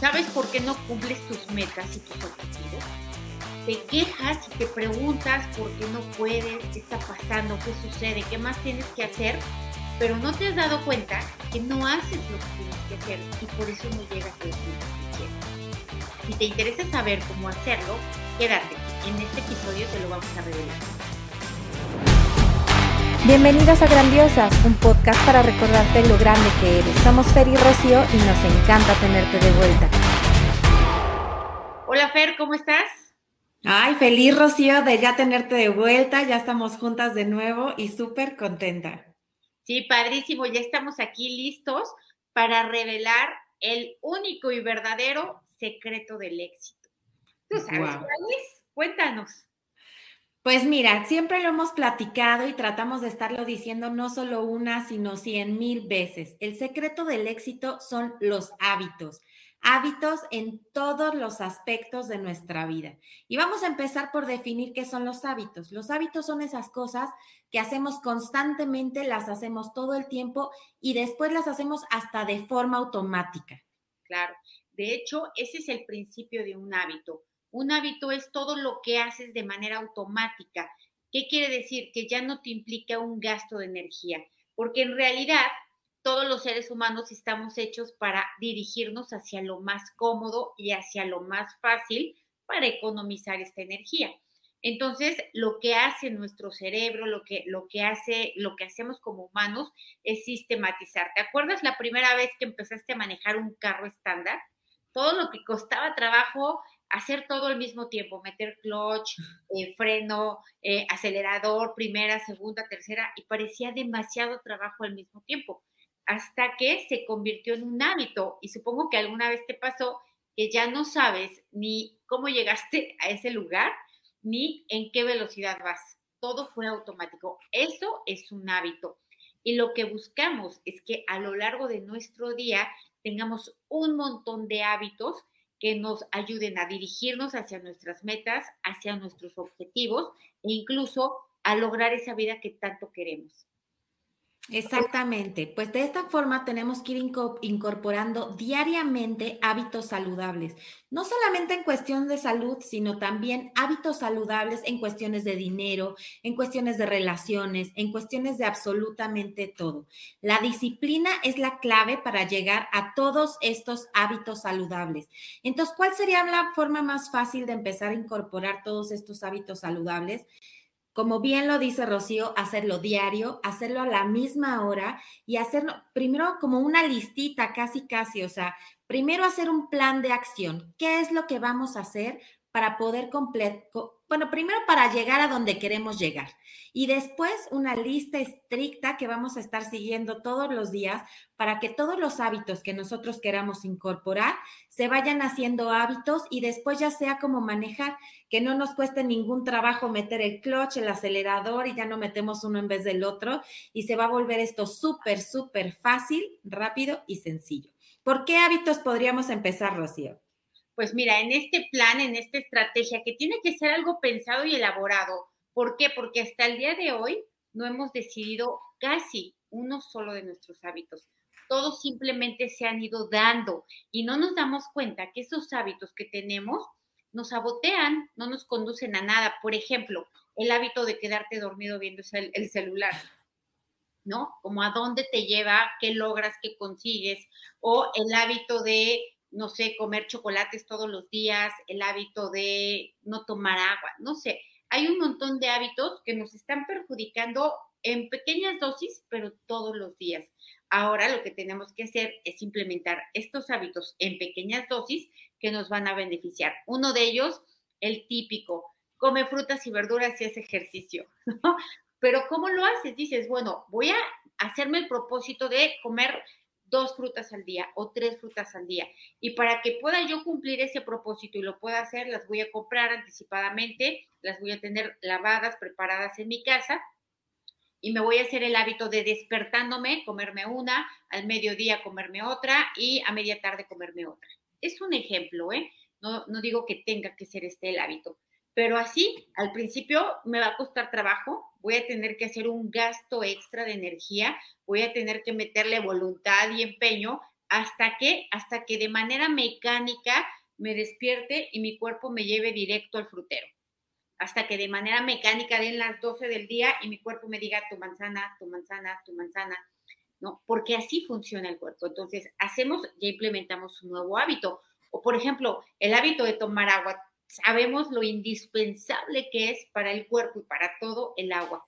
¿Sabes por qué no cumples tus metas y tus objetivos? Te quejas y te preguntas por qué no puedes, qué está pasando, qué sucede, qué más tienes que hacer, pero no te has dado cuenta que no haces lo que tienes que hacer y por eso no llegas a lo que quieres. Si te interesa saber cómo hacerlo, quédate. En este episodio te lo vamos a revelar. Bienvenidas a Grandiosas, un podcast para recordarte lo grande que eres. Somos Fer y Rocío y nos encanta tenerte de vuelta. Hola Fer, ¿cómo estás? Ay, feliz Rocío de ya tenerte de vuelta, ya estamos juntas de nuevo y súper contenta. Sí, padrísimo, ya estamos aquí listos para revelar el único y verdadero secreto del éxito. ¿Tú sabes cuál es? Cuéntanos. Pues mira, siempre lo hemos platicado y tratamos de estarlo diciendo no solo una, sino cien mil veces. El secreto del éxito son los hábitos, hábitos en todos los aspectos de nuestra vida. Y vamos a empezar por definir qué son los hábitos. Los hábitos son esas cosas que hacemos constantemente, las hacemos todo el tiempo y después las hacemos hasta de forma automática. Claro, de hecho, ese es el principio de un hábito un hábito es todo lo que haces de manera automática. ¿Qué quiere decir? Que ya no te implica un gasto de energía, porque en realidad todos los seres humanos estamos hechos para dirigirnos hacia lo más cómodo y hacia lo más fácil para economizar esta energía. Entonces, lo que hace nuestro cerebro, lo que, lo que hace, lo que hacemos como humanos es sistematizar. ¿Te acuerdas la primera vez que empezaste a manejar un carro estándar? Todo lo que costaba trabajo hacer todo al mismo tiempo, meter clutch, eh, freno, eh, acelerador, primera, segunda, tercera, y parecía demasiado trabajo al mismo tiempo, hasta que se convirtió en un hábito. Y supongo que alguna vez te pasó que ya no sabes ni cómo llegaste a ese lugar, ni en qué velocidad vas. Todo fue automático. Eso es un hábito. Y lo que buscamos es que a lo largo de nuestro día tengamos un montón de hábitos que nos ayuden a dirigirnos hacia nuestras metas, hacia nuestros objetivos e incluso a lograr esa vida que tanto queremos. Exactamente, pues de esta forma tenemos que ir incorporando diariamente hábitos saludables, no solamente en cuestión de salud, sino también hábitos saludables en cuestiones de dinero, en cuestiones de relaciones, en cuestiones de absolutamente todo. La disciplina es la clave para llegar a todos estos hábitos saludables. Entonces, ¿cuál sería la forma más fácil de empezar a incorporar todos estos hábitos saludables? Como bien lo dice Rocío, hacerlo diario, hacerlo a la misma hora y hacerlo primero como una listita, casi, casi, o sea, primero hacer un plan de acción. ¿Qué es lo que vamos a hacer para poder completar, bueno, primero para llegar a donde queremos llegar y después una lista estricta que vamos a estar siguiendo todos los días para que todos los hábitos que nosotros queramos incorporar se vayan haciendo hábitos y después ya sea como manejar, que no nos cueste ningún trabajo meter el clutch, el acelerador y ya no metemos uno en vez del otro y se va a volver esto súper, súper fácil, rápido y sencillo. ¿Por qué hábitos podríamos empezar, Rocío? Pues mira, en este plan, en esta estrategia, que tiene que ser algo pensado y elaborado. ¿Por qué? Porque hasta el día de hoy no hemos decidido casi uno solo de nuestros hábitos. Todos simplemente se han ido dando y no nos damos cuenta que esos hábitos que tenemos nos sabotean, no nos conducen a nada. Por ejemplo, el hábito de quedarte dormido viendo el, el celular. ¿no? Como a dónde te lleva, qué logras, qué consigues, o el hábito de no sé, comer chocolates todos los días, el hábito de no tomar agua, no sé. Hay un montón de hábitos que nos están perjudicando en pequeñas dosis, pero todos los días. Ahora lo que tenemos que hacer es implementar estos hábitos en pequeñas dosis que nos van a beneficiar. Uno de ellos, el típico, come frutas y verduras y hace ejercicio, Pero ¿cómo lo haces? Dices, bueno, voy a hacerme el propósito de comer dos frutas al día o tres frutas al día. Y para que pueda yo cumplir ese propósito y lo pueda hacer, las voy a comprar anticipadamente, las voy a tener lavadas, preparadas en mi casa y me voy a hacer el hábito de despertándome, comerme una, al mediodía comerme otra y a media tarde comerme otra. Es un ejemplo, ¿eh? No, no digo que tenga que ser este el hábito, pero así, al principio me va a costar trabajo, voy a tener que hacer un gasto extra de energía, voy a tener que meterle voluntad y empeño, hasta que, hasta que de manera mecánica me despierte y mi cuerpo me lleve directo al frutero. Hasta que de manera mecánica den las 12 del día y mi cuerpo me diga tu manzana, tu manzana, tu manzana, ¿no? Porque así funciona el cuerpo. Entonces, hacemos, ya implementamos un nuevo hábito. O, por ejemplo, el hábito de tomar agua. Sabemos lo indispensable que es para el cuerpo y para todo el agua.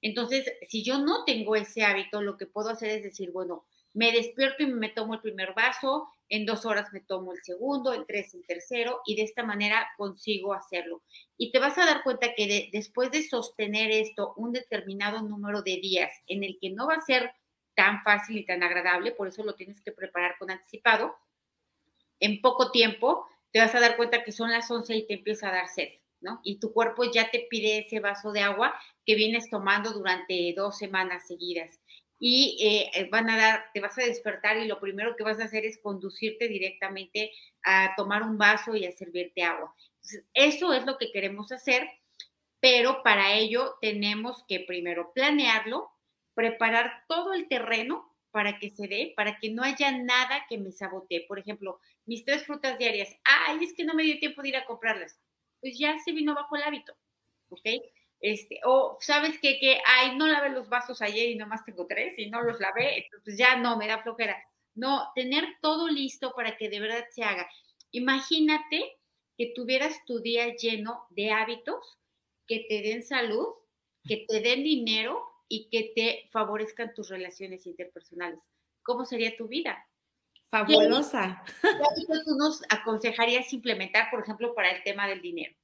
Entonces, si yo no tengo ese hábito, lo que puedo hacer es decir, bueno, me despierto y me tomo el primer vaso, en dos horas me tomo el segundo, en tres el tercero, y de esta manera consigo hacerlo. Y te vas a dar cuenta que después de sostener esto un determinado número de días en el que no va a ser tan fácil y tan agradable, por eso lo tienes que preparar con anticipado, en poco tiempo te vas a dar cuenta que son las 11 y te empieza a dar sed, ¿no? Y tu cuerpo ya te pide ese vaso de agua que vienes tomando durante dos semanas seguidas. Y eh, van a dar, te vas a despertar y lo primero que vas a hacer es conducirte directamente a tomar un vaso y a servirte agua. Eso es lo que queremos hacer, pero para ello tenemos que primero planearlo, preparar todo el terreno para que se dé, para que no haya nada que me sabotee. Por ejemplo, mis tres frutas diarias, ay, es que no me dio tiempo de ir a comprarlas. Pues ya se vino bajo el hábito, ¿ok? Este, o sabes qué? que, ay, no lavé los vasos ayer y nomás tengo tres y no los lavé, entonces ya no, me da flojera. No, tener todo listo para que de verdad se haga. Imagínate que tuvieras tu día lleno de hábitos que te den salud, que te den dinero y que te favorezcan tus relaciones interpersonales. ¿Cómo sería tu vida? Fabulosa. ¿Qué tú nos aconsejarías implementar, por ejemplo, para el tema del dinero?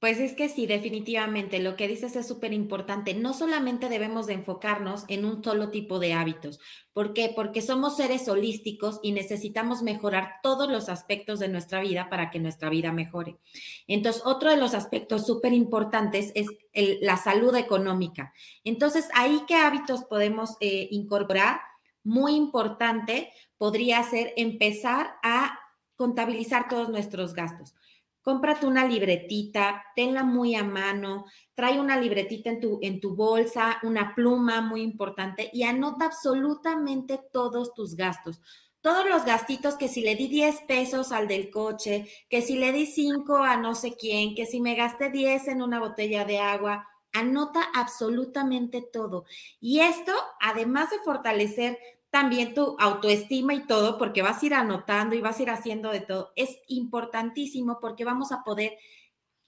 Pues es que sí, definitivamente, lo que dices es súper importante. No solamente debemos de enfocarnos en un solo tipo de hábitos. ¿Por qué? Porque somos seres holísticos y necesitamos mejorar todos los aspectos de nuestra vida para que nuestra vida mejore. Entonces, otro de los aspectos súper importantes es la salud económica. Entonces, ahí qué hábitos podemos eh, incorporar? Muy importante podría ser empezar a contabilizar todos nuestros gastos cómprate una libretita, tenla muy a mano, trae una libretita en tu, en tu bolsa, una pluma muy importante y anota absolutamente todos tus gastos. Todos los gastitos que si le di 10 pesos al del coche, que si le di 5 a no sé quién, que si me gasté 10 en una botella de agua, anota absolutamente todo. Y esto, además de fortalecer también tu autoestima y todo, porque vas a ir anotando y vas a ir haciendo de todo. Es importantísimo porque vamos a poder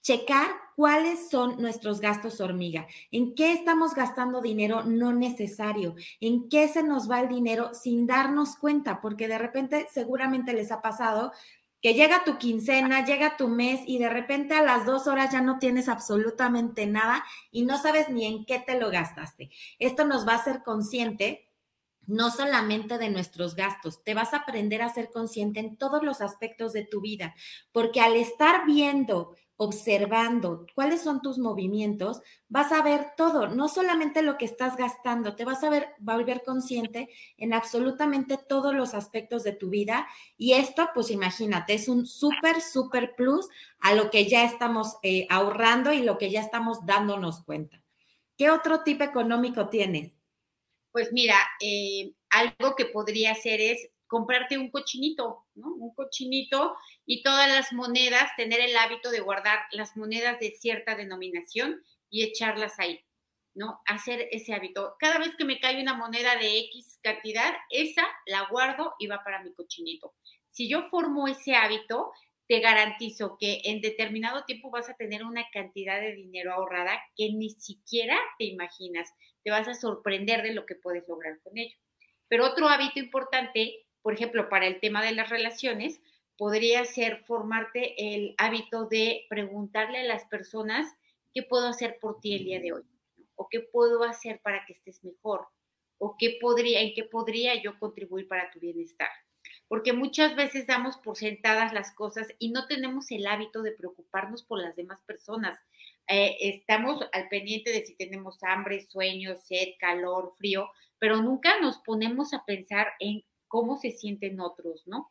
checar cuáles son nuestros gastos hormiga, en qué estamos gastando dinero no necesario, en qué se nos va el dinero sin darnos cuenta, porque de repente seguramente les ha pasado que llega tu quincena, llega tu mes y de repente a las dos horas ya no tienes absolutamente nada y no sabes ni en qué te lo gastaste. Esto nos va a hacer consciente no solamente de nuestros gastos, te vas a aprender a ser consciente en todos los aspectos de tu vida, porque al estar viendo, observando cuáles son tus movimientos, vas a ver todo, no solamente lo que estás gastando, te vas a ver, volver consciente en absolutamente todos los aspectos de tu vida y esto, pues imagínate, es un súper, súper plus a lo que ya estamos eh, ahorrando y lo que ya estamos dándonos cuenta. ¿Qué otro tipo económico tienes? Pues mira, eh, algo que podría hacer es comprarte un cochinito, ¿no? Un cochinito y todas las monedas, tener el hábito de guardar las monedas de cierta denominación y echarlas ahí, ¿no? Hacer ese hábito. Cada vez que me cae una moneda de X cantidad, esa la guardo y va para mi cochinito. Si yo formo ese hábito, te garantizo que en determinado tiempo vas a tener una cantidad de dinero ahorrada que ni siquiera te imaginas. Te vas a sorprender de lo que puedes lograr con ello. Pero otro hábito importante, por ejemplo, para el tema de las relaciones, podría ser formarte el hábito de preguntarle a las personas qué puedo hacer por ti el día de hoy o qué puedo hacer para que estés mejor o qué podría, en qué podría yo contribuir para tu bienestar porque muchas veces damos por sentadas las cosas y no tenemos el hábito de preocuparnos por las demás personas. Eh, estamos al pendiente de si tenemos hambre, sueño, sed, calor, frío, pero nunca nos ponemos a pensar en cómo se sienten otros, ¿no?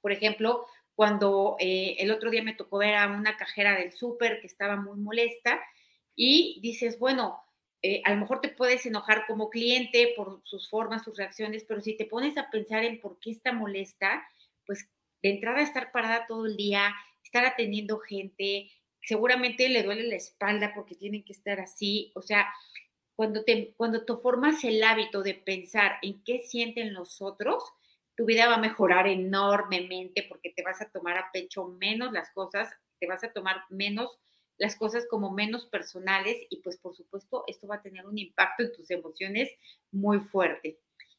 Por ejemplo, cuando eh, el otro día me tocó ver a una cajera del súper que estaba muy molesta y dices, bueno, eh, a lo mejor te puedes enojar como cliente por sus formas, sus reacciones, pero si te pones a pensar en por qué está molesta, pues de entrada estar parada todo el día, estar atendiendo gente, seguramente le duele la espalda porque tienen que estar así, o sea, cuando te, cuando tú formas el hábito de pensar en qué sienten los otros, tu vida va a mejorar enormemente porque te vas a tomar a pecho menos las cosas, te vas a tomar menos las cosas como menos personales y pues por supuesto esto va a tener un impacto en tus emociones muy fuerte.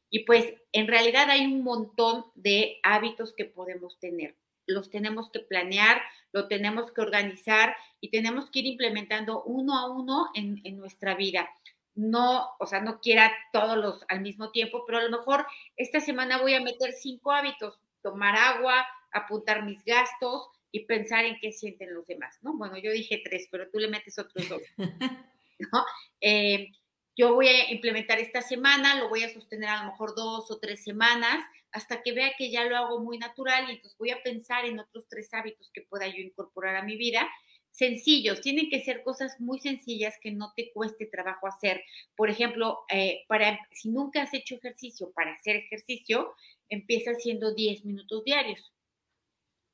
Y pues en realidad hay un montón de hábitos que podemos tener. Los tenemos que planear, lo tenemos que organizar y tenemos que ir implementando uno a uno en, en nuestra vida no, o sea, no quiera todos los al mismo tiempo, pero a lo mejor esta semana voy a meter cinco hábitos, tomar agua, apuntar mis gastos y pensar en qué sienten los demás, ¿no? Bueno, yo dije tres, pero tú le metes otros dos, ¿no? Eh, yo voy a implementar esta semana, lo voy a sostener a lo mejor dos o tres semanas, hasta que vea que ya lo hago muy natural y entonces voy a pensar en otros tres hábitos que pueda yo incorporar a mi vida sencillos, tienen que ser cosas muy sencillas que no te cueste trabajo hacer. Por ejemplo, eh, para, si nunca has hecho ejercicio, para hacer ejercicio, empieza haciendo 10 minutos diarios.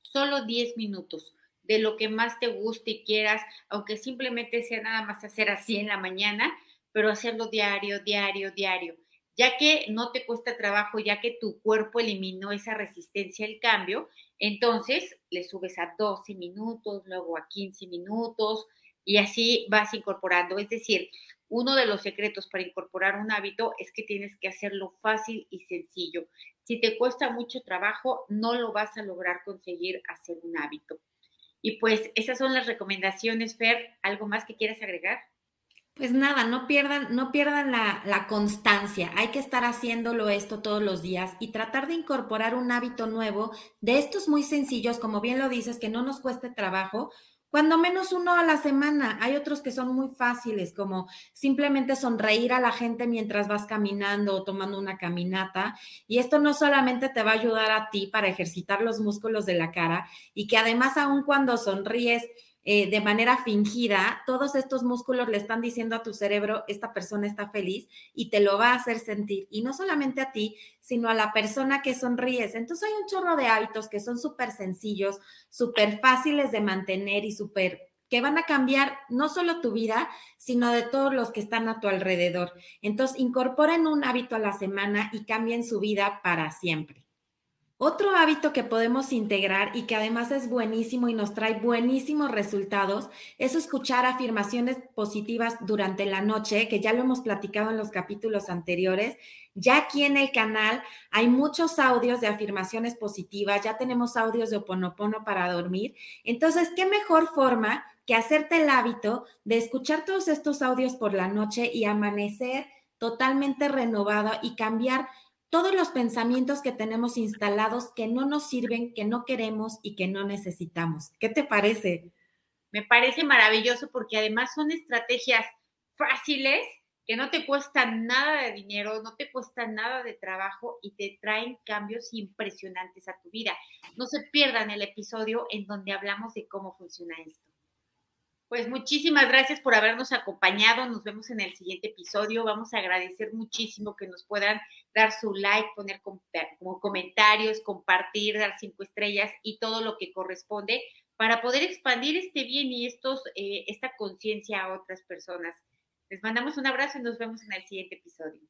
Solo 10 minutos de lo que más te guste y quieras, aunque simplemente sea nada más hacer así en la mañana, pero hacerlo diario, diario, diario. Ya que no te cuesta trabajo, ya que tu cuerpo eliminó esa resistencia al cambio, entonces le subes a 12 minutos, luego a 15 minutos y así vas incorporando. Es decir, uno de los secretos para incorporar un hábito es que tienes que hacerlo fácil y sencillo. Si te cuesta mucho trabajo, no lo vas a lograr conseguir hacer un hábito. Y pues esas son las recomendaciones, Fer. ¿Algo más que quieras agregar? Pues nada, no pierdan, no pierdan la, la, constancia. Hay que estar haciéndolo esto todos los días y tratar de incorporar un hábito nuevo de estos muy sencillos, como bien lo dices, que no nos cueste trabajo. Cuando menos uno a la semana. Hay otros que son muy fáciles, como simplemente sonreír a la gente mientras vas caminando o tomando una caminata. Y esto no solamente te va a ayudar a ti para ejercitar los músculos de la cara y que además aun cuando sonríes, eh, de manera fingida, todos estos músculos le están diciendo a tu cerebro, esta persona está feliz y te lo va a hacer sentir. Y no solamente a ti, sino a la persona que sonríes. Entonces hay un chorro de hábitos que son súper sencillos, súper fáciles de mantener y súper que van a cambiar no solo tu vida, sino de todos los que están a tu alrededor. Entonces, incorporen un hábito a la semana y cambien su vida para siempre. Otro hábito que podemos integrar y que además es buenísimo y nos trae buenísimos resultados es escuchar afirmaciones positivas durante la noche, que ya lo hemos platicado en los capítulos anteriores. Ya aquí en el canal hay muchos audios de afirmaciones positivas, ya tenemos audios de oponopono para dormir. Entonces, ¿qué mejor forma que hacerte el hábito de escuchar todos estos audios por la noche y amanecer totalmente renovado y cambiar todos los pensamientos que tenemos instalados que no nos sirven, que no queremos y que no necesitamos. ¿Qué te parece? Me parece maravilloso porque además son estrategias fáciles que no te cuestan nada de dinero, no te cuestan nada de trabajo y te traen cambios impresionantes a tu vida. No se pierdan el episodio en donde hablamos de cómo funciona esto. Pues muchísimas gracias por habernos acompañado. Nos vemos en el siguiente episodio. Vamos a agradecer muchísimo que nos puedan dar su like, poner como comentarios, compartir, dar cinco estrellas y todo lo que corresponde para poder expandir este bien y eh, esta conciencia a otras personas. Les mandamos un abrazo y nos vemos en el siguiente episodio.